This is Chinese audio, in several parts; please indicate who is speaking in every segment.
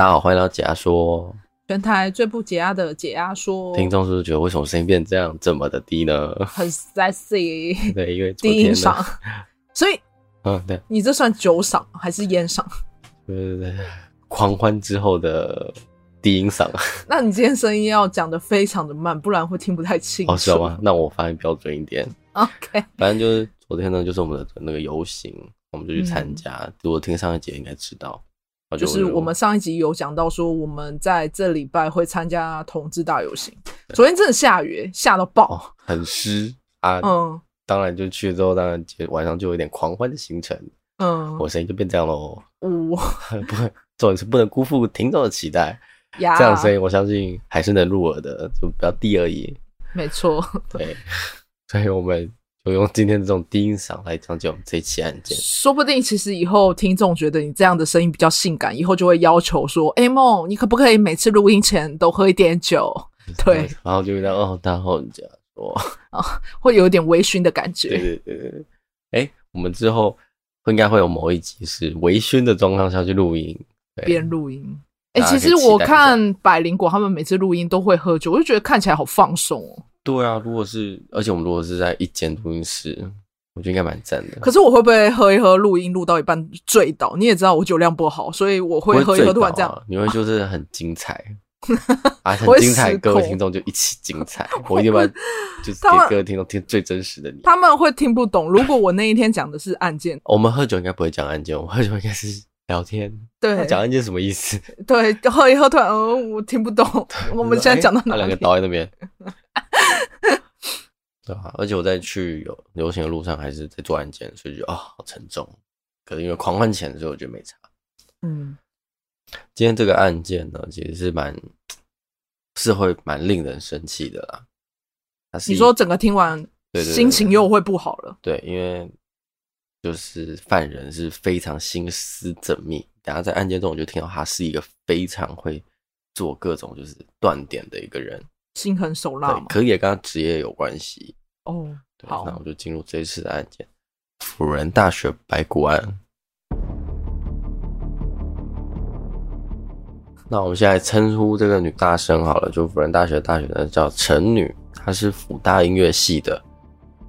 Speaker 1: 大家好，欢迎来到解压说，
Speaker 2: 全台最不解压的解压说。
Speaker 1: 听众是不是觉得为什么声音变这样这么的低呢？
Speaker 2: 很 sexy，
Speaker 1: 对，因为
Speaker 2: 低音嗓，所以，
Speaker 1: 嗯，对，
Speaker 2: 你这算酒嗓还是烟嗓？
Speaker 1: 对对对，狂欢之后的低音嗓。
Speaker 2: 那你今天声音要讲的非常的慢，不然会听不太清楚。
Speaker 1: 哦，是吗？那我发音标准一点。
Speaker 2: OK，
Speaker 1: 反正就是昨天呢，就是我们的那个游行，我们就去参加。嗯、如果听上一节应该知道。
Speaker 2: 就是我们上一集有讲到说，我们在这礼拜会参加同志大游行。昨天真的下雨，下到爆，
Speaker 1: 哦、很湿啊。嗯，当然就去了之后，当然就晚上就有点狂欢的行程。嗯，我声音就变这样喽。嗯，不，重点是不能辜负听众的期待。呀，这样声音我相信还是能入耳的，就比较低而已。
Speaker 2: 没错。
Speaker 1: 对，所以我们。就用今天这种低音嗓来讲解我们这一期案件，
Speaker 2: 说不定其实以后听众觉得你这样的声音比较性感，以后就会要求说：“哎、欸，梦，你可不可以每次录音前都喝一点酒？”对，
Speaker 1: 然后就会哦，大后人家说
Speaker 2: 啊，会有一点微醺的感觉。
Speaker 1: 对对对对，哎、欸，我们之后应该会有某一集是微醺的状况下去录音，
Speaker 2: 边录音。哎、欸，其实我看百灵果他们每次录音都会喝酒，我就觉得看起来好放松哦。
Speaker 1: 对啊，如果是，而且我们如果是在一间录音室，我觉得应该蛮赞的。
Speaker 2: 可是我会不会喝一喝录音录到一半醉倒？你也知道我酒量不好，所以我会喝一喝突然这样。
Speaker 1: 啊、你会就是很精彩 啊，很精彩，各位听众就一起精彩。我一定把就是给各位听众听最真实的你。
Speaker 2: 他们会听不懂。如果我那一天讲的是案件，
Speaker 1: 我们喝酒应该不会讲案件，我们喝酒应该是聊天。
Speaker 2: 对，
Speaker 1: 讲案件什么意思？
Speaker 2: 对，喝一喝突然，哦，我听不懂。我们现在讲到哪里？
Speaker 1: 两个倒在那边。对啊，而且我在去有流行的路上，还是在做案件，所以就啊、哦，好沉重。可是因为狂欢前，所以我觉得没差。嗯，今天这个案件呢，其实是蛮是会蛮令人生气的啦。
Speaker 2: 你说整个听完，对对对，心情又会不好了。
Speaker 1: 对，因为就是犯人是非常心思缜密。然后在案件中，我就听到他是一个非常会做各种就是断点的一个人。
Speaker 2: 心狠手辣嘛，
Speaker 1: 可以也跟他职业有关系
Speaker 2: 哦。好，
Speaker 1: 那我就进入这一次的案件——辅仁大学白骨案。那我们现在称呼这个女大生好了，就辅仁大学大学的叫陈女，她是辅大音乐系的。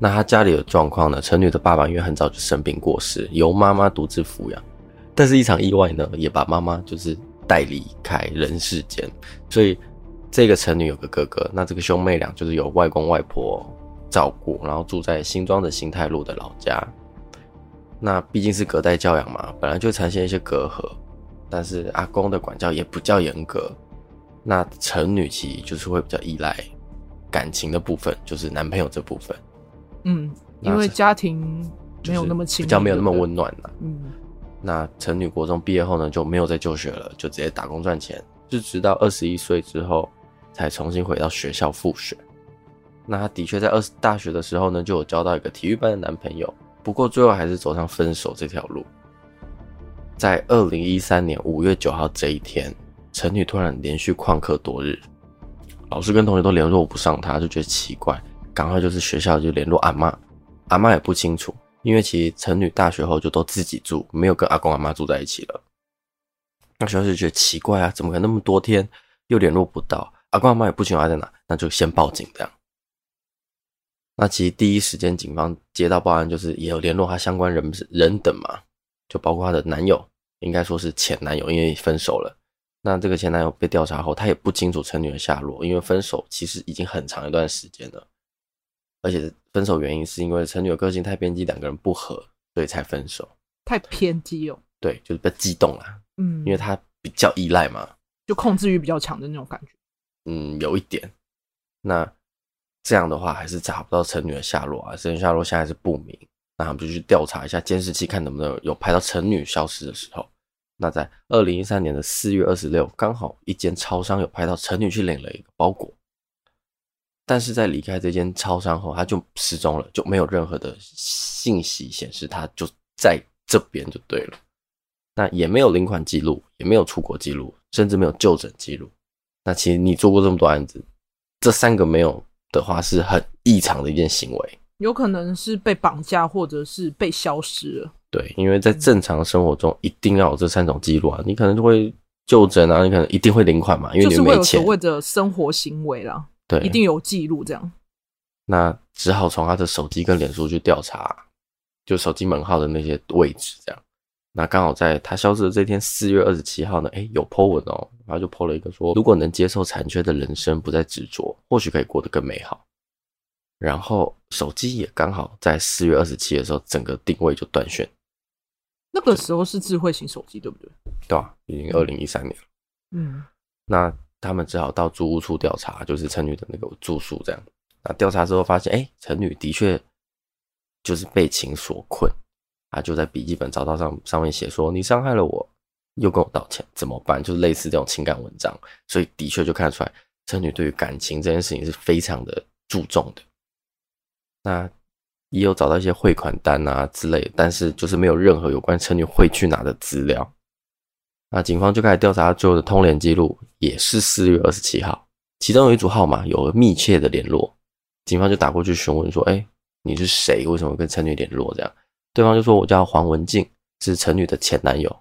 Speaker 1: 那她家里的状况呢？陈女的爸爸因为很早就生病过世，由妈妈独自抚养。但是一场意外呢，也把妈妈就是带离开人世间，所以。这个陈女有个哥哥，那这个兄妹俩就是由外公外婆照顾，然后住在新庄的新泰路的老家。那毕竟是隔代教养嘛，本来就产生一些隔阂，但是阿公的管教也不较严格。那陈女其实就是会比较依赖感情的部分，就是男朋友这部分。
Speaker 2: 嗯，因为家庭没有那么亲，
Speaker 1: 比较没有那么温暖了。
Speaker 2: 嗯，
Speaker 1: 那陈女国中毕业后呢，就没有再就学了，就直接打工赚钱，就直到二十一岁之后。才重新回到学校复学。那他的确在二大学的时候呢，就有交到一个体育班的男朋友。不过最后还是走上分手这条路。在二零一三年五月九号这一天，陈女突然连续旷课多日，老师跟同学都联络不上她，就觉得奇怪，赶快就是学校就联络阿妈，阿妈也不清楚，因为其实陈女大学后就都自己住，没有跟阿公阿妈住在一起了。那学校就觉得奇怪啊，怎么可能那么多天又联络不到？阿公阿妈也不清楚他在哪，那就先报警这样。那其实第一时间警方接到报案，就是也有联络他相关人人等嘛，就包括他的男友，应该说是前男友，因为分手了。那这个前男友被调查后，他也不清楚陈女的下落，因为分手其实已经很长一段时间了，而且分手原因是因为陈女的个性太偏激，两个人不合，所以才分手。
Speaker 2: 太偏激哦？
Speaker 1: 对，就是被激动了，嗯，因为他比较依赖嘛，
Speaker 2: 就控制欲比较强的那种感觉。
Speaker 1: 嗯，有一点。那这样的话，还是找不到陈女的下落啊。陈女下落现在是不明。那他们就去调查一下监视器，看能不能有拍到陈女消失的时候。那在二零一三年的四月二十六，刚好一间超商有拍到陈女去领了一个包裹。但是在离开这间超商后，他就失踪了，就没有任何的信息显示他就在这边就对了。那也没有领款记录，也没有出国记录，甚至没有就诊记录。那其实你做过这么多案子，这三个没有的话是很异常的一件行为，
Speaker 2: 有可能是被绑架或者是被消失了。
Speaker 1: 对，因为在正常生活中一定要有这三种记录啊，你可能就会就诊啊，你可能一定会领款嘛，因为你没钱。
Speaker 2: 就是会有所谓的生活行为啦，
Speaker 1: 对，
Speaker 2: 一定有记录这样。
Speaker 1: 那只好从他的手机跟脸书去调查，就手机门号的那些位置这样。那刚好在他消失的这天，四月二十七号呢，哎，有 po 文哦，然后就 po 了一个说，如果能接受残缺的人生，不再执着，或许可以过得更美好。然后手机也刚好在四月二十七的时候，整个定位就断线。
Speaker 2: 那个时候是智慧型手机，对不对？
Speaker 1: 对啊，已经二零一三年了。
Speaker 2: 嗯，
Speaker 1: 那他们只好到租屋处调查，就是陈女的那个住宿这样。那调查之后发现，哎，陈女的确就是被情所困，他就在笔记本找到上上面写说：“你伤害了我，又跟我道歉，怎么办？”就是类似这种情感文章，所以的确就看得出来，陈女对于感情这件事情是非常的注重的。那也有找到一些汇款单啊之类的，但是就是没有任何有关陈女会去哪的资料。那警方就开始调查他最后的通联记录，也是四月二十七号，其中有一组号码有密切的联络，警方就打过去询问说：“哎，你是谁？为什么跟陈女联络？”这样，对方就说：“我叫黄文静，是陈女的前男友。”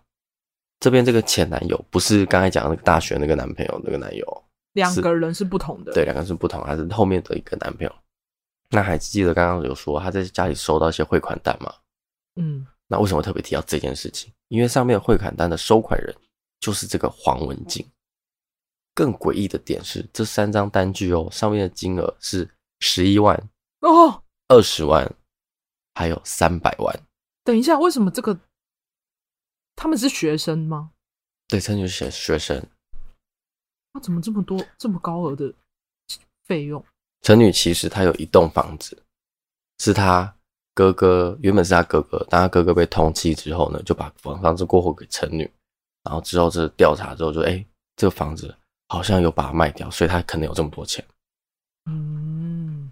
Speaker 1: 这边这个前男友不是刚才讲的那个大学那个男朋友那个男友，
Speaker 2: 两个人是不同的，
Speaker 1: 对，两个人是不同，还是后面的一个男朋友。那还记得刚刚有说他在家里收到一些汇款单吗？
Speaker 2: 嗯，
Speaker 1: 那为什么特别提到这件事情？因为上面汇款单的收款人就是这个黄文静。更诡异的点是，这三张单据哦，上面的金额是十一万
Speaker 2: 哦，
Speaker 1: 二十万，还有三百万。
Speaker 2: 等一下，为什么这个他们是学生吗？
Speaker 1: 对，陈女是学生。
Speaker 2: 那怎么这么多这么高额的费用？
Speaker 1: 陈女其实她有一栋房子，是她哥哥，原本是他哥哥，当他哥哥被通缉之后呢，就把房房子过户给陈女，然后之后这调查之后就，哎，这个房子好像有把它卖掉，所以他可能有这么多钱。
Speaker 2: 嗯，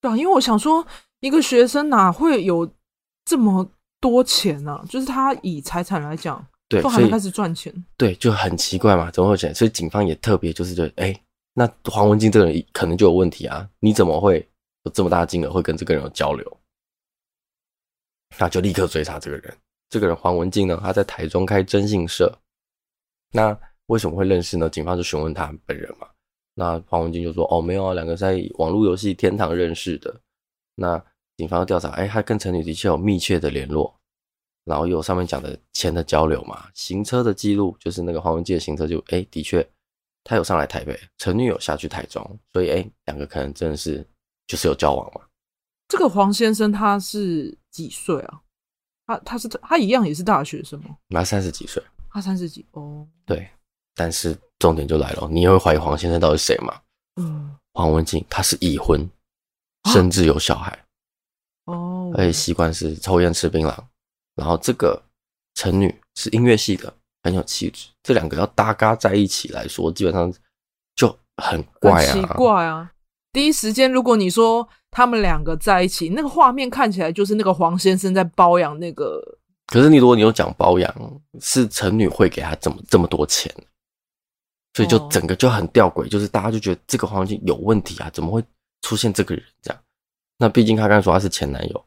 Speaker 2: 对啊，因为我想说，一个学生哪会有这么多钱呢？啊？就是他以财产来讲，
Speaker 1: 对，
Speaker 2: 都还没开始赚钱，
Speaker 1: 对，就很奇怪嘛，怎么会有钱？所以警方也特别就是觉得，哎。那黄文静这个人可能就有问题啊！你怎么会有这么大的金额会跟这个人有交流？那就立刻追查这个人。这个人黄文静呢，他在台中开征信社。那为什么会认识呢？警方就询问他本人嘛。那黄文静就说：“哦，没有啊，两个在网络游戏天堂认识的。”那警方调查，哎，他跟陈女的确有密切的联络，然后有上面讲的钱的交流嘛，行车的记录，就是那个黄文静的行车就，哎，的确。他有上来台北，陈女有下去台中，所以哎，两个可能真的是就是有交往嘛。
Speaker 2: 这个黄先生他是几岁啊？他他是他一样也是大学生吗？
Speaker 1: 他三十几岁，
Speaker 2: 他三十几哦。
Speaker 1: 对，但是重点就来了，你也会怀疑黄先生到底是谁吗？
Speaker 2: 嗯，
Speaker 1: 黄文静他是已婚，甚至有小孩
Speaker 2: 哦，
Speaker 1: 而且习惯是抽烟吃槟榔。然后这个陈女是音乐系的。很有气质，这两个要搭嘎在一起来说，基本上就很怪啊，
Speaker 2: 奇怪啊！第一时间，如果你说他们两个在一起，那个画面看起来就是那个黄先生在包养那个。
Speaker 1: 可是你如果你有讲包养，是陈女会给他这么这么多钱，所以就整个就很吊诡，就是大家就觉得这个黄金有问题啊，怎么会出现这个人这样？那毕竟他刚才说他是前男友。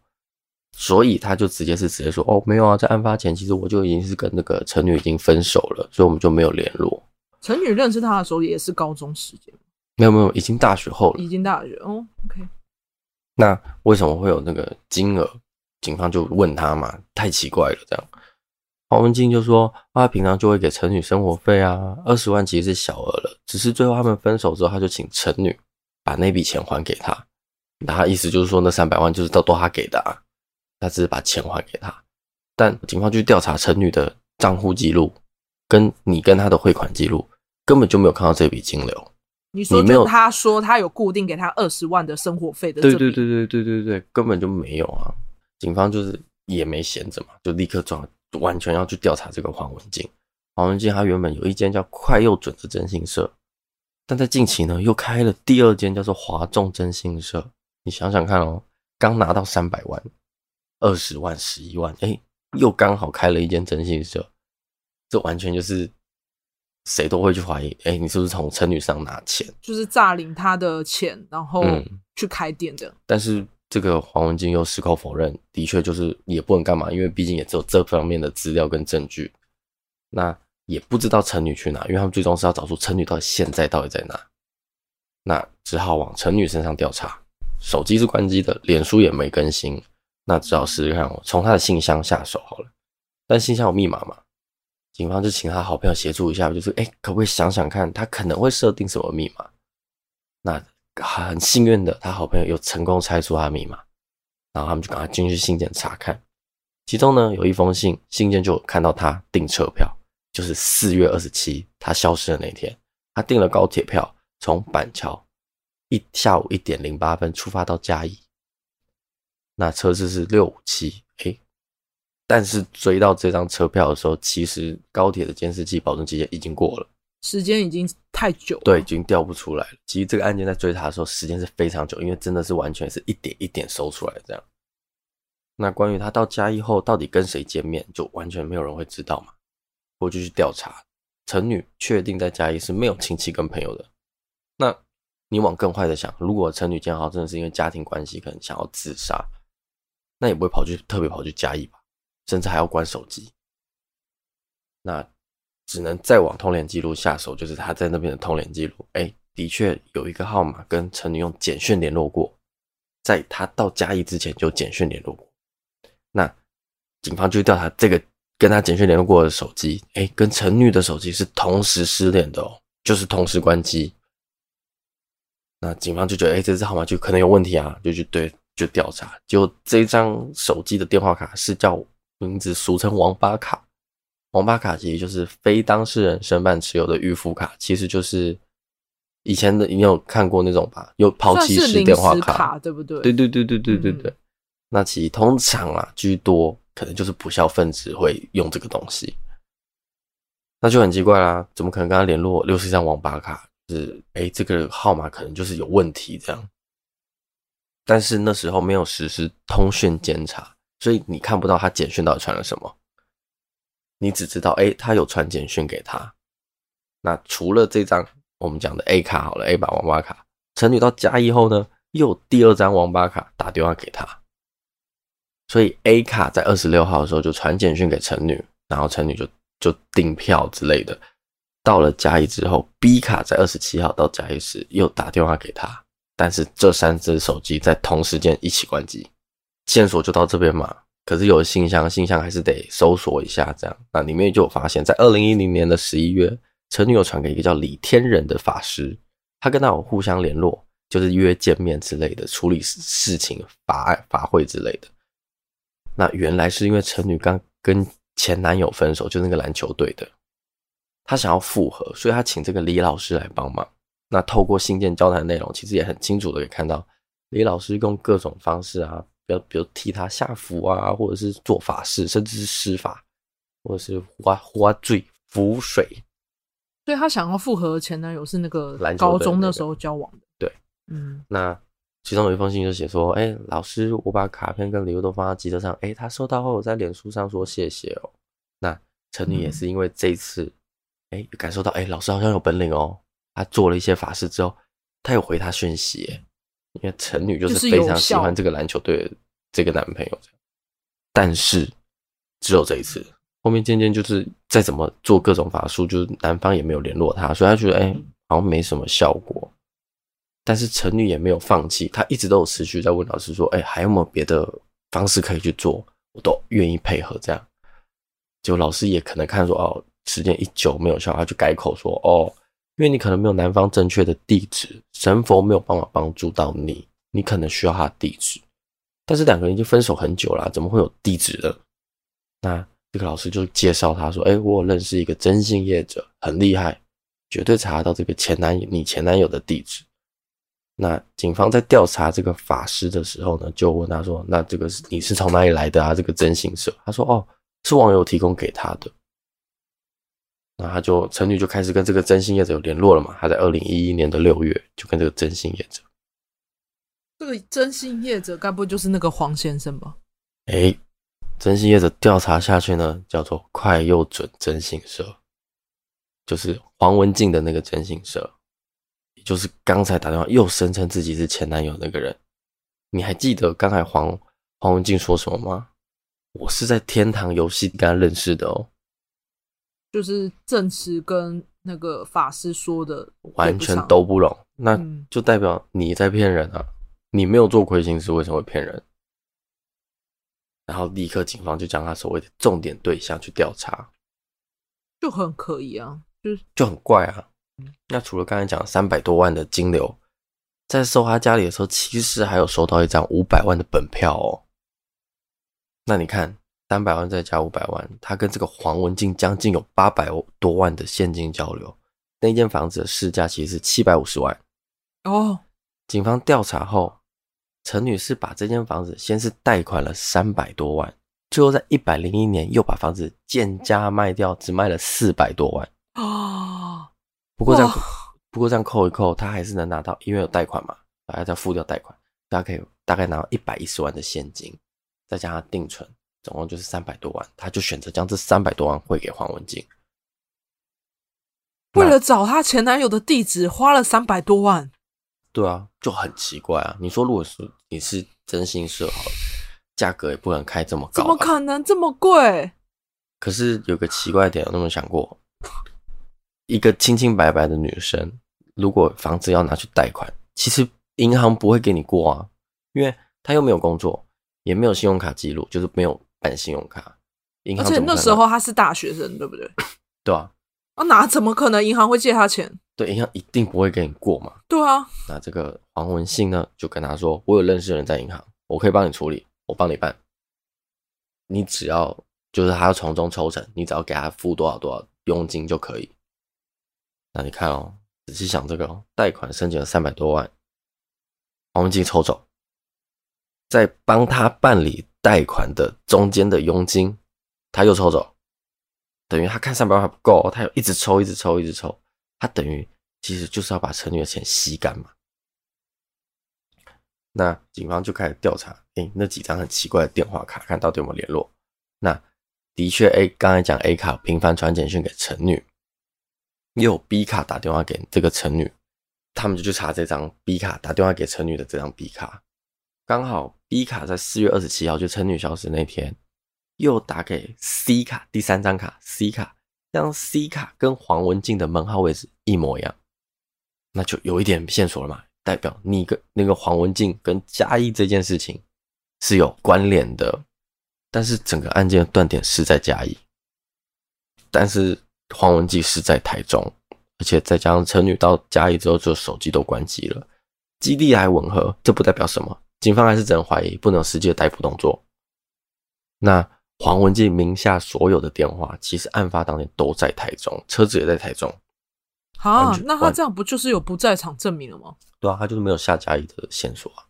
Speaker 1: 所以他就直接是直接说哦，没有啊，在案发前其实我就已经是跟那个陈女已经分手了，所以我们就没有联络。
Speaker 2: 陈女认识他的时候也是高中时间，
Speaker 1: 没有没有，已经大学后了，
Speaker 2: 已经大学哦。OK，
Speaker 1: 那为什么会有那个金额？警方就问他嘛，太奇怪了。这样，黄文静就说他平常就会给陈女生活费啊，二十万其实是小额了，只是最后他们分手之后，他就请陈女把那笔钱还给他。那他意思就是说，那三百万就是都都他给的啊。他只是把钱还给他，但警方去调查陈女的账户记录，跟你跟他的汇款记录，根本就没有看到这笔金流。
Speaker 2: 你说，没有他说他有固定给他二十万的生活费的，
Speaker 1: 对对对对对对对，根本就没有啊！警方就是也没闲着嘛，就立刻抓，完全要去调查这个黄文静。黄文静他原本有一间叫快又准的征信社，但在近期呢又开了第二间叫做华众征信社。你想想看哦，刚拿到三百万。二十万、十一万，哎，又刚好开了一间征信社，这完全就是谁都会去怀疑，哎，你是不是从陈女上拿钱？
Speaker 2: 就是诈领她的钱，然后去开店的。
Speaker 1: 嗯、但是这个黄文静又矢口否认，的确就是也不能干嘛，因为毕竟也只有这方面的资料跟证据。那也不知道陈女去哪，因为他们最终是要找出陈女到底现在到底在哪。那只好往陈女身上调查，手机是关机的，脸书也没更新，那只好试试看，我从她的信箱下手好了。但信箱有密码嘛？警方就请他好朋友协助一下，就是哎，可不可以想想看，他可能会设定什么密码？那很幸运的，他好朋友又成功猜出他的密码，然后他们就赶快进去信件查看，其中呢有一封信，信件就看到他订车票，就是四月二十七他消失的那天，他订了高铁票，从板桥一下午一点零八分出发到嘉义，那车次是六五七，但是追到这张车票的时候，其实高铁的监视器保证期间已经过了，
Speaker 2: 时间已经太久了，
Speaker 1: 对，已经调不出来了。其实这个案件在追查的时候，时间是非常久，因为真的是完全是一点一点搜出来的这样。那关于他到嘉义后到底跟谁见面，就完全没有人会知道嘛。我就去调查，陈女确定在嘉义是没有亲戚跟朋友的。那你往更坏的想，如果陈女见号真的是因为家庭关系，可能想要自杀，那也不会跑去特别跑去嘉义吧？甚至还要关手机，那只能再往通联记录下手，就是他在那边的通联记录。哎，的确有一个号码跟陈女用简讯联络过，在他到嘉义之前就简讯联络过。那警方就调查这个跟他简讯联络过的手机，哎，跟陈女的手机是同时失联的哦，就是同时关机。那警方就觉得，哎，这支号码就可能有问题啊，就去对就调查，就这张手机的电话卡是叫。名字俗称“王八卡”，王八卡其实就是非当事人申办持有的预付卡，其实就是以前的你有看过那种吧？有抛弃式电话卡，
Speaker 2: 卡，对不对？
Speaker 1: 对对对对对对对。嗯、那其实通常啊，居多可能就是不肖分子会用这个东西，那就很奇怪啦，怎么可能跟他联络？又是一张王八卡，就是哎，这个号码可能就是有问题这样。但是那时候没有实施通讯监察。所以你看不到他简讯到底传了什么，你只知道哎、他有传简讯给他。那除了这张我们讲的 A 卡好了，A 把王八卡，陈女到嘉义后呢，又有第二张王八卡打电话给他。所以 A 卡在二十六号的时候就传简讯给陈女，然后陈女就就订票之类的。到了嘉义之后，B 卡在二十七号到嘉义时又打电话给他，但是这三只手机在同时间一起关机。线索就到这边嘛，可是有信箱，信箱还是得搜索一下，这样那里面就有发现，在二零一零年的十一月，陈女有传给一个叫李天仁的法师，他跟他有互相联络，就是约见面之类的，处理事情、法案、法会之类的。那原来是因为陈女刚跟前男友分手，就那个篮球队的，他想要复合，所以他请这个李老师来帮忙。那透过信件交谈内容，其实也很清楚的可以看到，李老师用各种方式啊。比如，比如替他下符啊，或者是做法事，甚至是施法，或者是花花醉符水。
Speaker 2: 所以他想要复合的前男友是那个高中那时候交往的。
Speaker 1: 对，
Speaker 2: 嗯。
Speaker 1: 那其中有一封信就写说：“哎、欸，老师，我把卡片跟礼物都放在机车上。哎、欸，他收到后，我在脸书上说谢谢哦。那陈女也是因为这一次，哎、嗯欸，感受到哎、欸，老师好像有本领哦。他做了一些法事之后，他有回他讯息。因为陈女就是非常喜欢这个篮球队的这个男朋友，但是只有这一次，后面渐渐就是再怎么做各种法术，就是男方也没有联络他，所以她觉得哎，好像没什么效果。但是陈女也没有放弃，她一直都有持续在问老师说，哎，还有没有别的方式可以去做？我都愿意配合这样。结果老师也可能看说，哦，时间一久没有效，他就改口说，哦。因为你可能没有男方正确的地址，神佛没有办法帮助到你，你可能需要他的地址。但是两个人已经分手很久了，怎么会有地址呢？那这个老师就介绍他说：“哎，我有认识一个征信业者，很厉害，绝对查得到这个前男友，你前男友的地址。”那警方在调查这个法师的时候呢，就问他说：“那这个是你是从哪里来的啊？这个征信社？”他说：“哦，是网友提供给他的。”那他就陈女就开始跟这个征信业者有联络了嘛？他在二零一一年的六月就跟这个征信业者，
Speaker 2: 这个征信业者该不会就是那个黄先生吧？
Speaker 1: 哎，征信业者调查下去呢，叫做快又准征信社，就是黄文静的那个征信社，也就是刚才打电话又声称自己是前男友那个人。你还记得刚才黄黄文静说什么吗？我是在天堂游戏跟他认识的哦。
Speaker 2: 就是证词跟那个法师说的
Speaker 1: 完全都不拢，那就代表你在骗人啊！你没有做亏心事，为什么会骗人？然后立刻警方就将他所谓的重点对象去调查，
Speaker 2: 就很可疑啊，就是
Speaker 1: 就很怪啊。那除了刚才讲三百多万的金流，在搜他家里的时候，其实还有收到一张五百万的本票哦。那你看。三百万再加五百万，他跟这个黄文静将近有八百多万的现金交流。那间房子的市价其实是七百五十万
Speaker 2: 哦。
Speaker 1: 警方调查后，陈女士把这间房子先是贷款了三百多万，最后在一百零一年又把房子贱价卖掉，只卖了四百多万
Speaker 2: 哦。
Speaker 1: 不过这样，不过这样扣一扣，他还是能拿到，因为有贷款嘛，还要再付掉贷款，大家可以大概拿到一百一十万的现金，再加上定存。总共就是三百多万，他就选择将这三百多万汇给黄文静。
Speaker 2: 为了找她前男友的地址，花了三百多万。
Speaker 1: 对啊，就很奇怪啊！你说，如果是你是真心社好了，价格也不能开这么高，
Speaker 2: 怎么可能这么贵？
Speaker 1: 可是有个奇怪的点，有那么想过？一个清清白白的女生，如果房子要拿去贷款，其实银行不会给你过啊，因为她又没有工作，也没有信用卡记录，就是没有。办信用卡，银行，而且
Speaker 2: 那时候他是大学生，对不对？
Speaker 1: 对啊，
Speaker 2: 啊，哪怎么可能银行会借他钱？
Speaker 1: 对，银行一定不会给你过嘛。
Speaker 2: 对啊，
Speaker 1: 那这个黄文信呢，就跟他说：“我有认识的人在银行，我可以帮你处理，我帮你办。你只要就是他要从中抽成，你只要给他付多少多少佣金就可以。”那你看哦，仔细想这个哦，贷款申请了三百多万，黄文信抽走，再帮他办理。贷款的中间的佣金，他又抽走，等于他看三百万还不够，他又一直抽，一直抽，一直抽，他等于其实就是要把陈女的钱吸干嘛。那警方就开始调查，诶，那几张很奇怪的电话卡，看到底有没有联络。那的确，A 刚才讲 A 卡频繁传简讯给陈女，又有 B 卡打电话给这个陈女，他们就去查这张 B 卡打电话给陈女的这张 B 卡。刚好 B 卡在四月二十七号就陈女消失那天，又打给 C 卡第三张卡 C 卡，这样 C 卡跟黄文静的门号位置一模一样，那就有一点线索了嘛，代表你跟那个黄文静跟嘉义这件事情是有关联的，但是整个案件的断点是在嘉义，但是黄文静是在台中，而且再加上陈女到嘉义之后就手机都关机了，基地还吻合，这不代表什么。警方还是只能怀疑，不能有实际的逮捕动作。那黄文静名下所有的电话，其实案发当天都在台中，车子也在台中。
Speaker 2: 好，那他这样不就是有不在场证明了吗？
Speaker 1: 对啊，他就是没有下嘉义的线索啊。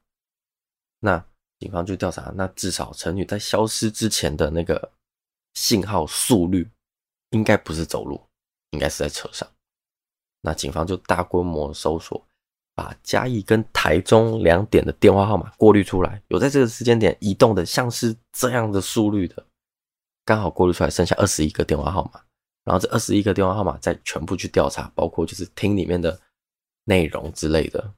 Speaker 1: 那警方就调查，那至少陈女在消失之前的那个信号速率，应该不是走路，应该是在车上。那警方就大规模搜索。把嘉义跟台中两点的电话号码过滤出来，有在这个时间点移动的，像是这样的速率的，刚好过滤出来，剩下二十一个电话号码。然后这二十一个电话号码再全部去调查，包括就是听里面的内容之类的，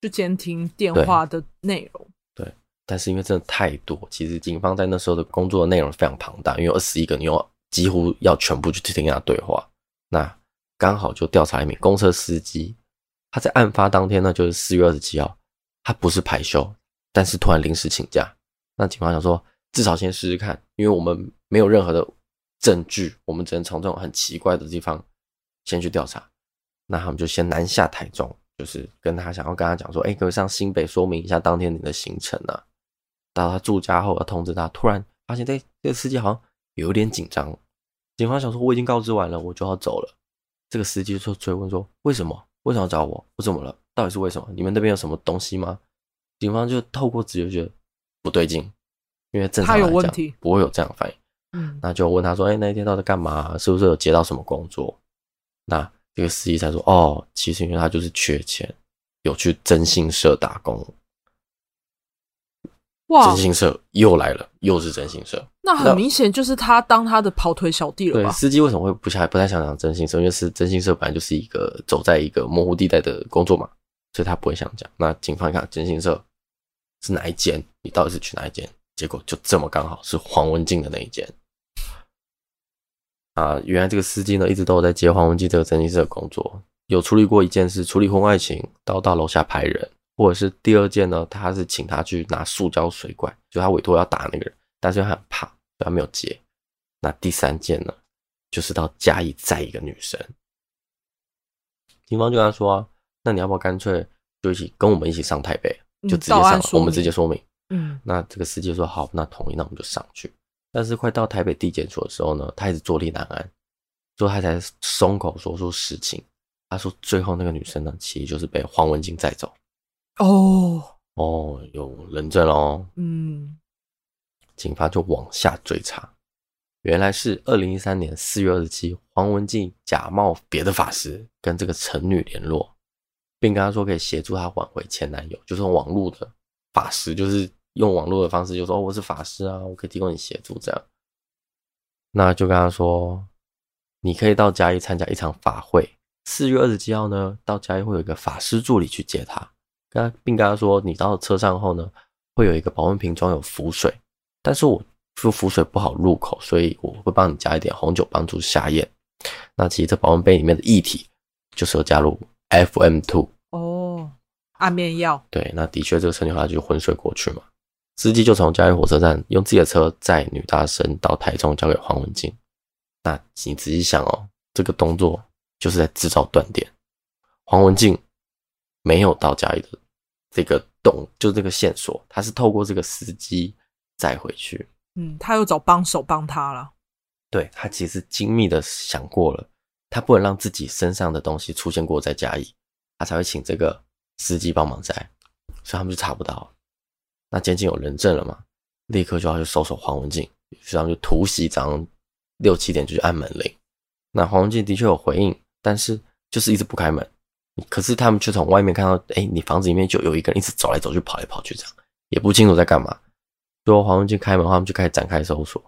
Speaker 2: 就监听电话的内容。
Speaker 1: 对，但是因为真的太多，其实警方在那时候的工作内容非常庞大，因为二十一个，你又几乎要全部去听跟他对话。那刚好就调查一名公车司机。他在案发当天呢，就是四月二十七号，他不是排休，但是突然临时请假。那警方想说，至少先试试看，因为我们没有任何的证据，我们只能从这种很奇怪的地方先去调查。那他们就先南下台中，就是跟他想要跟他讲说，哎，可不可以上新北说明一下当天你的行程呢？到他住家后，要通知他，突然发现，哎，这个司机好像有点紧张。警方想说，我已经告知完了，我就要走了。这个司机就追问说，为什么？为什么要找我？我怎么了？到底是为什么？你们那边有什么东西吗？警方就透过直觉觉得不对劲，因为正常来讲不会有这样的反应。嗯，那就问他说：“哎，那一天到底干嘛？是不是有接到什么工作？”那这个司机才说：“哦，其实因为他就是缺钱，有去征信社打工。”
Speaker 2: 哇！
Speaker 1: 征信社又来了，又是真心社，
Speaker 2: 那很明显就是他当他的跑腿小弟了吧？
Speaker 1: 对，司机为什么会不想不太想讲真心社？因为是真心社本来就是一个走在一个模糊地带的工作嘛，所以他不会想讲。那警方一看真心社是哪一间？你到底是去哪一间？结果就这么刚好是黄文静的那一间。啊，原来这个司机呢，一直都有在接黄文静这个真心社的工作，有处理过一件事，处理婚外情，到到楼下拍人，或者是第二件呢，他是请他去拿塑胶水管，就他委托要打那个人，但是他很怕，所以他没有接。那第三件呢，就是到嘉义载一个女生，警方就跟他说啊，那你要不要干脆就一起跟我们一起上台北，就直接上，我们直接说明。嗯，那这个司机说好，那同意，那我们就上去。但是快到台北地检所的时候呢，他一直坐立难安，最后他才松口说出实情。他说最后那个女生呢，其实就是被黄文静载走。
Speaker 2: 哦
Speaker 1: 哦，有人证哦。
Speaker 2: 嗯，
Speaker 1: 警方就往下追查，原来是二零一三年四月二十七，黄文静假冒别的法师跟这个陈女联络，并跟她说可以协助她挽回前男友，就是网络的法师，就是。用网络的方式就说：“哦，我是法师啊，我可以提供你协助。”这样，那就跟他说：“你可以到嘉义参加一场法会，四月二十七号呢，到嘉义会有一个法师助理去接他，跟他并跟他说，你到车上后呢，会有一个保温瓶装有浮水，但是我说浮水不好入口，所以我会帮你加一点红酒帮助下咽。那其实这保温杯里面的液体就是有加入 FM two
Speaker 2: 哦，安眠药。对，
Speaker 1: 那的确这个陈女孩就昏睡过去嘛。”司机就从嘉义火车站用自己的车载女大生到台中，交给黄文静。那你仔细想哦，这个动作就是在制造断点。黄文静没有到嘉义的这个洞，就这个线索，他是透过这个司机载回去。
Speaker 2: 嗯，他又找帮手帮他了。
Speaker 1: 对，他其实精密的想过了，他不能让自己身上的东西出现过在嘉义，他才会请这个司机帮忙载，所以他们就查不到。那监禁有人证了嘛？立刻就要去搜索黄文静，于是他们就突袭，早上六七点就去按门铃。那黄文静的确有回应，但是就是一直不开门。可是他们却从外面看到，哎、你房子里面就有一个人一直走来走去、跑来跑去，这样也不清楚在干嘛。最后黄文静开门，他们就开始展开搜索。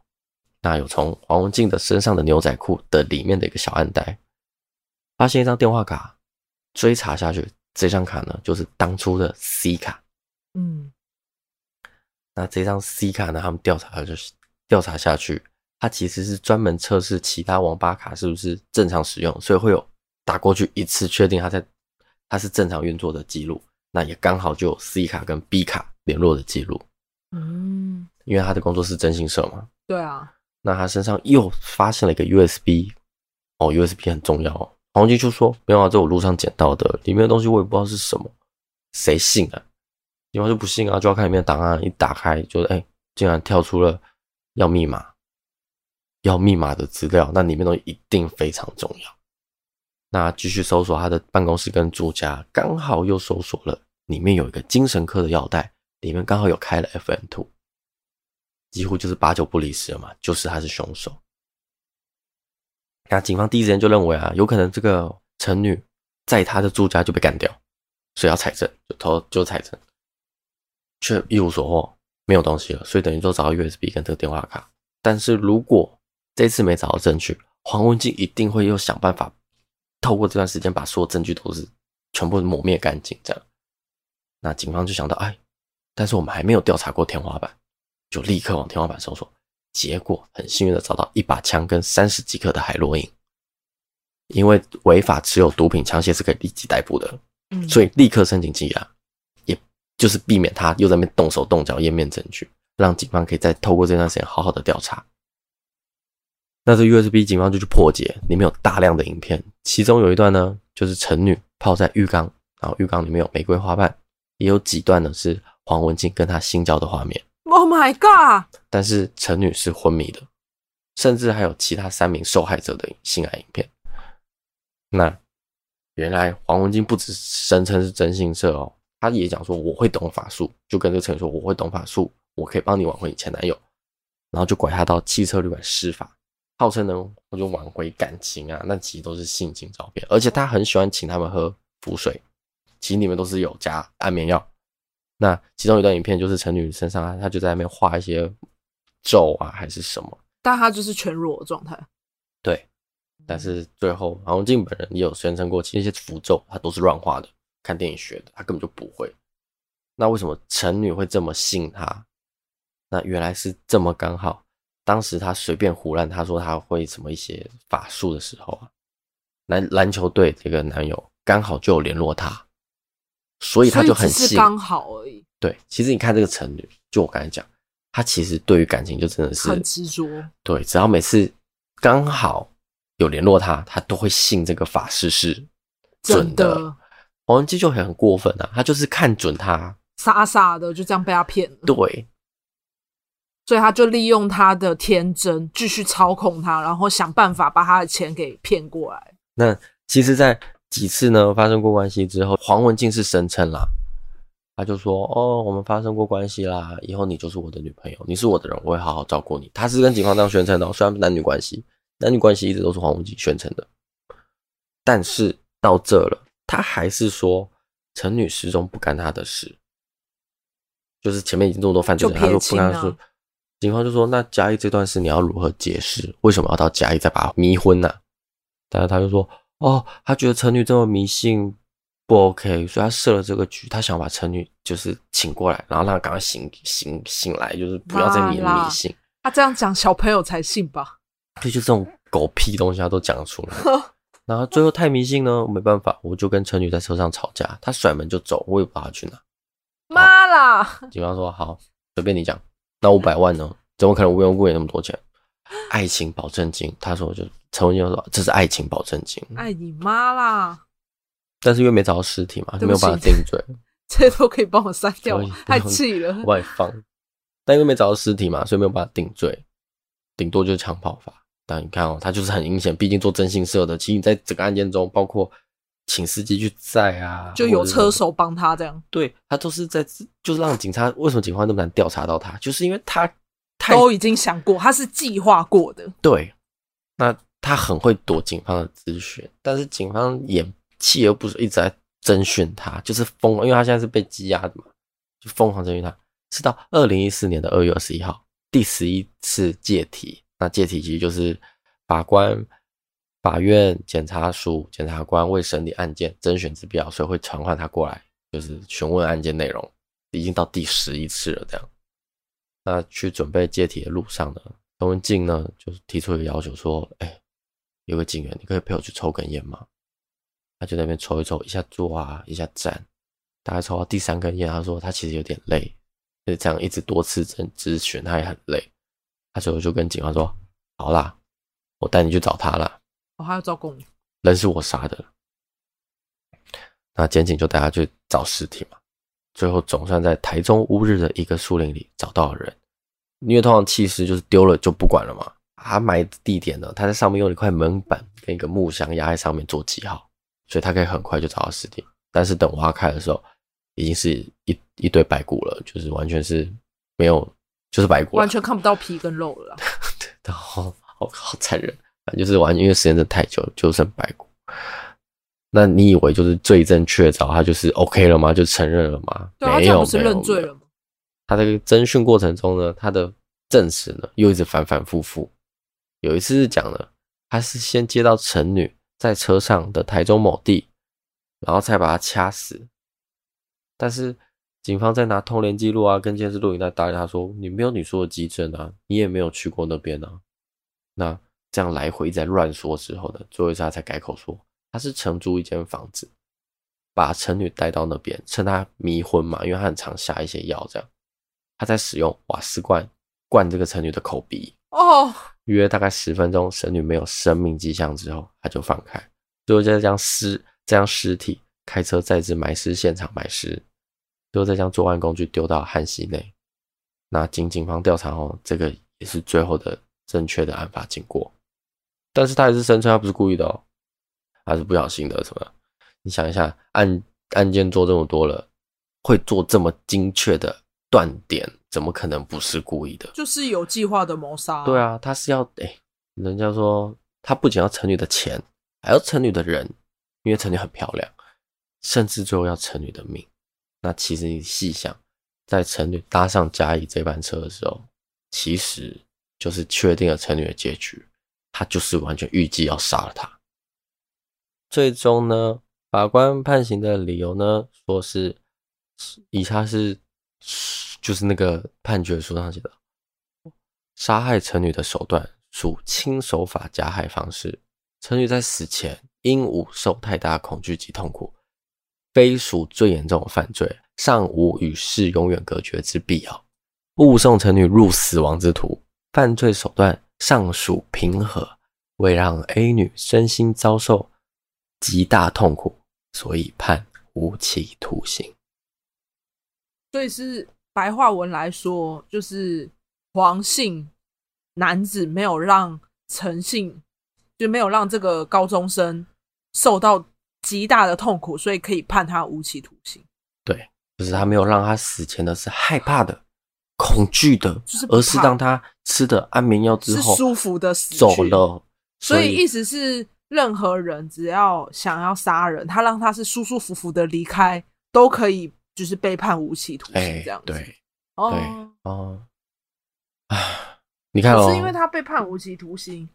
Speaker 1: 那有从黄文静的身上的牛仔裤的里面的一个小暗袋，发现一张电话卡，追查下去，这张卡呢就是当初的 C 卡。
Speaker 2: 嗯。
Speaker 1: 那这张 C 卡呢？他们调查就是调查下去，它其实是专门测试其他网吧卡是不是正常使用，所以会有打过去一次确定它在它是正常运作的记录。那也刚好就有 C 卡跟 B 卡联络的记录。
Speaker 2: 嗯，
Speaker 1: 因为他的工作是征信社嘛。
Speaker 2: 对啊。
Speaker 1: 那他身上又发现了一个 USB，哦，USB 很重要哦。黄金就说：“没有啊，这我路上捡到的，里面的东西我也不知道是什么，谁信啊？”警方就不信啊，就要看里面的档案。一打开，就是哎，竟然跳出了要密码、要密码的资料。那里面东西一定非常重要。那继续搜索他的办公室跟住家，刚好又搜索了里面有一个精神科的药袋，里面刚好有开了 FM two，几乎就是八九不离十了嘛，就是他是凶手。那警方第一时间就认为啊，有可能这个陈女在他的住家就被干掉，所以要采证，就投就采证。却一无所获，没有东西了，所以等于说找到 USB 跟这个电话卡。但是如果这次没找到证据，黄文静一定会又想办法透过这段时间把所有证据都是全部抹灭干净。这样，那警方就想到，哎，但是我们还没有调查过天花板，就立刻往天花板搜索。结果很幸运的找到一把枪跟三十几克的海洛因，因为违法持有毒品枪械是可以立即逮捕的，所以立刻申请羁押。也就是避免他又在那边动手动脚湮灭证据，让警方可以再透过这段时间好好的调查。那这 USB 警方就去破解，里面有大量的影片，其中有一段呢，就是陈女泡在浴缸，然后浴缸里面有玫瑰花瓣，也有几段呢是黄文静跟他性交的画面。
Speaker 2: Oh my god！
Speaker 1: 但是陈女是昏迷的，甚至还有其他三名受害者的性爱影片。那原来黄文静不只声称是真性色哦。她也讲说我会懂法术，就跟这个陈女说我会懂法术，我可以帮你挽回你前男友，然后就拐她到汽车旅馆施法，号称能我就挽回感情啊，那其实都是性情照片，而且他很喜欢请他们喝符水，其实里面都是有加安眠药。那其中一段影片就是陈女身上啊，他就在那边画一些咒啊还是什么，
Speaker 2: 但他就是全裸的状态。
Speaker 1: 对，但是最后黄文静本人也有宣称过，其实那些符咒他都是乱画的。看电影学的，他根本就不会。那为什么陈女会这么信他？那原来是这么刚好，当时他随便胡乱，他说他会什么一些法术的时候啊，篮篮球队这个男友刚好就有联络他，所以他就很信，
Speaker 2: 刚好而已。
Speaker 1: 对，其实你看这个成女，就我刚才讲，他其实对于感情就真的是
Speaker 2: 很执着。
Speaker 1: 对，只要每次刚好有联络他，他都会信这个法事是准的。的黄文基就很很过分啊，他就是看准他，
Speaker 2: 傻傻的就这样被他骗了。
Speaker 1: 对，
Speaker 2: 所以他就利用他的天真继续操控他，然后想办法把他的钱给骗过来。
Speaker 1: 那其实，在几次呢发生过关系之后，黄文静是声称啦，他就说：“哦，我们发生过关系啦，以后你就是我的女朋友，你是我的人，我会好好照顾你。”他是跟警方这样宣称的，虽然男女关系，男女关系一直都是黄文静宣称的，但是到这了。他还是说陈女失踪不干他的事，就是前面已经这么多犯罪，他说不干他说，警方就说，那嘉义这段事你要如何解释？为什么要到嘉义再把他迷昏呢？但是他就说哦，他觉得陈女这么迷信不 OK，所以他设了这个局，他想把陈女就是请过来，然后让他赶快醒醒醒来，就是不要再迷迷信。
Speaker 2: 他这样讲小朋友才信吧？
Speaker 1: 对，就这种狗屁东西他都讲得出来。然后最后太迷信呢，没办法，我就跟陈女在车上吵架，他甩门就走，我也不知道他去哪。
Speaker 2: 妈啦！
Speaker 1: 警方说好，随便你讲。那五百万呢？怎么可能无缘无故给那么多钱？爱情保证金，他说就陈文静说这是爱情保证金。
Speaker 2: 爱你妈啦！
Speaker 1: 但是因为没找到尸体嘛，就没有办法定罪。
Speaker 2: 这都可以帮我删掉，太气了。
Speaker 1: 外放，但因为没找到尸体嘛，所以没有办法定罪，顶多就是枪炮法。但你看哦，他就是很阴险，毕竟做征信社的。其实你在整个案件中，包括请司机去载啊，
Speaker 2: 就有车手帮他这样。
Speaker 1: 对，他都是在，就是让警察为什么警方那么难调查到他，就是因为他
Speaker 2: 都已经想过，他是计划过的。
Speaker 1: 对，那他很会躲警方的咨询，但是警方也锲而不舍一直在征询他，就是疯，因为他现在是被羁押的嘛，就疯狂征询他。是到二零一四年的二月二十一号，第十一次借题。那借题其实就是法官、法院、检察署、检察官为审理案件甄选之必要，所以会传唤他过来，就是询问案件内容。已经到第十一次了，这样。那去准备借题的路上呢，陈文静呢就是提出一个要求，说：“哎、有个警员，你可以陪我去抽根烟吗？”他就那边抽一抽，一下坐啊，一下站，大概抽到第三根烟，他说他其实有点累，就这样一直多次侦咨询，他也很累。他最后就跟警方说：“好啦，我带你去找他了。”
Speaker 2: 我还要照顾你。
Speaker 1: 人是我杀的。那检警就带他去找尸体嘛。最后总算在台中乌日的一个树林里找到了人。因为通常弃尸就是丢了就不管了嘛。他埋的地点呢，他在上面用一块门板跟一个木箱压在上面做记号，所以他可以很快就找到尸体。但是等挖开的时候，已经是一一堆白骨了，就是完全是没有。就是白骨，
Speaker 2: 完全看不到皮跟肉了。
Speaker 1: 对，好好好残忍，就是完全因为时间真的太久，就剩白骨。那你以为就是罪证确凿，他就是 OK 了吗？就承认了吗？
Speaker 2: 对
Speaker 1: 没有，
Speaker 2: 不是认罪了吗？
Speaker 1: 他在侦讯过程中呢，他的证词呢又一直反反复复。有一次是讲了，他是先接到陈女在车上的台中某地，然后才把他掐死，但是。警方在拿通联记录啊，跟监视录影带打给他说：“你没有你说的基证啊，你也没有去过那边啊。”那这样来回在乱说之后呢，最后一次他才改口说他是承租一间房子，把陈女带到那边，趁她迷昏嘛，因为他很常下一些药，这样他在使用瓦斯罐灌这个陈女的口鼻
Speaker 2: 哦。
Speaker 1: 约大概十分钟，神女没有生命迹象之后，他就放开，最后再将尸这样尸体开车载至埋尸现场埋尸。最后再将作案工具丢到汉溪内。那经警方调查后，这个也是最后的正确的案发经过。但是他还是声称他不是故意的哦，他是不小心的。什么？你想一下，案案件做这么多了，会做这么精确的断点，怎么可能不是故意的？
Speaker 2: 就是有计划的谋杀。
Speaker 1: 对啊，他是要哎，人家说他不仅要陈女的钱，还要陈女的人，因为陈女很漂亮，甚至最后要陈女的命。那其实你细想，在陈女搭上嘉义这班车的时候，其实就是确定了陈女的结局，他就是完全预计要杀了她。最终呢，法官判刑的理由呢，说是以下是就是那个判决书上写的，杀害陈女的手段属轻手法加害方式。陈女在死前因无受太大恐惧及痛苦，非属最严重的犯罪，尚无与世永远隔绝之必要。误送陈女入死亡之途，犯罪手段尚属平和，为让 A 女身心遭受极大痛苦，所以判无期徒刑。
Speaker 2: 所以是白话文来说，就是黄姓男子没有让陈姓，就没有让这个高中生受到极大的痛苦，所以可以判他无期徒刑。
Speaker 1: 对，就是他没有让他死前的是害怕的、恐惧的，
Speaker 2: 就是
Speaker 1: 而是让他吃的安眠药之后
Speaker 2: 舒服的死
Speaker 1: 走了。
Speaker 2: 所以意思是，任何人只要想要杀人，他让他是舒舒服服的离开，都可以。就是被判无期徒刑这样子，
Speaker 1: 欸、对，
Speaker 2: 哦，
Speaker 1: 对哦，啊，你看哦，
Speaker 2: 是因为他被判无期徒刑，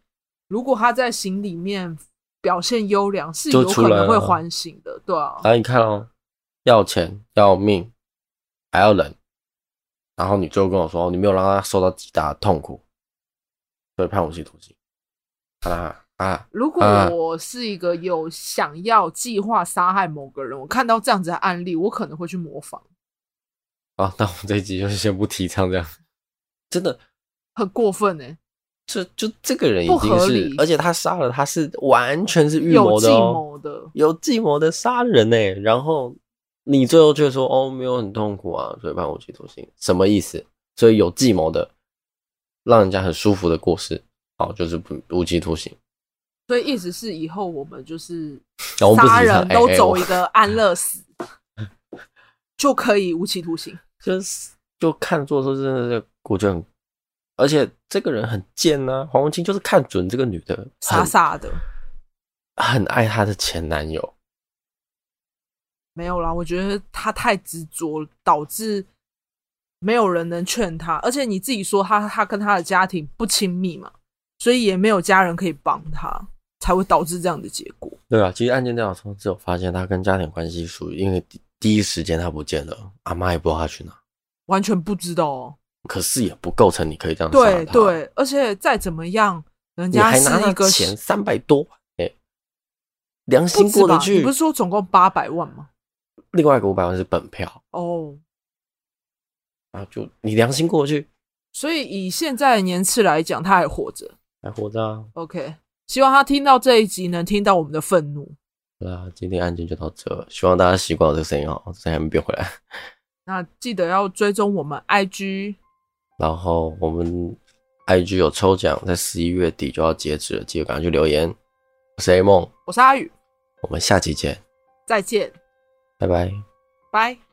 Speaker 2: 如果他在刑里面表现优良，是有可能会缓刑的，对啊。
Speaker 1: 然后你看哦，要钱要命还要忍，然后你最后跟我说，你没有让他受到极大的痛苦，所以判无期徒刑，啊。啊！
Speaker 2: 如果我是一个有想要计划杀害某个人，我看到这样子的案例，我可能会去模仿。
Speaker 1: 啊，那我们这一集就是先不提倡这样，真的
Speaker 2: 很过分哎！
Speaker 1: 这就这个人已经是，而且他杀了他是完全是预谋的、哦，
Speaker 2: 有计谋的，
Speaker 1: 有计谋的杀人哎！然后你最后却说哦，没有很痛苦啊，所以判无期徒刑，什么意思？所以有计谋的，让人家很舒服的过世，好，就是不无期徒刑。
Speaker 2: 所以意思是以后我们就是 杀人都走一个 安乐死，就可以无期徒刑。
Speaker 1: 就是就看做说真的是，我觉得很，而且这个人很贱呐、啊。黄文清就是看准这个女的
Speaker 2: 傻傻的，
Speaker 1: 很爱她的前男友。
Speaker 2: 没有啦，我觉得他太执着，导致没有人能劝他。而且你自己说他他跟他的家庭不亲密嘛，所以也没有家人可以帮他。才会导致这样的结果。
Speaker 1: 对啊，其实案件调查中只有发现他跟家庭关系属于，因为第一时间他不见了，阿妈也不知道他去哪，
Speaker 2: 完全不知道哦。
Speaker 1: 可是也不构成你可以这样
Speaker 2: 对对，而且再怎么样，人家是一个
Speaker 1: 钱三百多，哎，良心过得去。
Speaker 2: 你不是说总共八百万吗？
Speaker 1: 另外一个五百万是本票
Speaker 2: 哦，
Speaker 1: 啊，就你良心过去。
Speaker 2: 所以以现在的年次来讲，他还活着，
Speaker 1: 还活着啊。
Speaker 2: OK。希望他听到这一集，能听到我们的愤怒。
Speaker 1: 对啊，今天案件就到这，希望大家习惯我这个声音哦，声音还没变回来。
Speaker 2: 那记得要追踪我们 IG，
Speaker 1: 然后我们 IG 有抽奖，在十一月底就要截止了，记得赶快去留言。我是 A 梦，
Speaker 2: 我是阿宇，
Speaker 1: 我们下期见，
Speaker 2: 再见，
Speaker 1: 拜拜，
Speaker 2: 拜。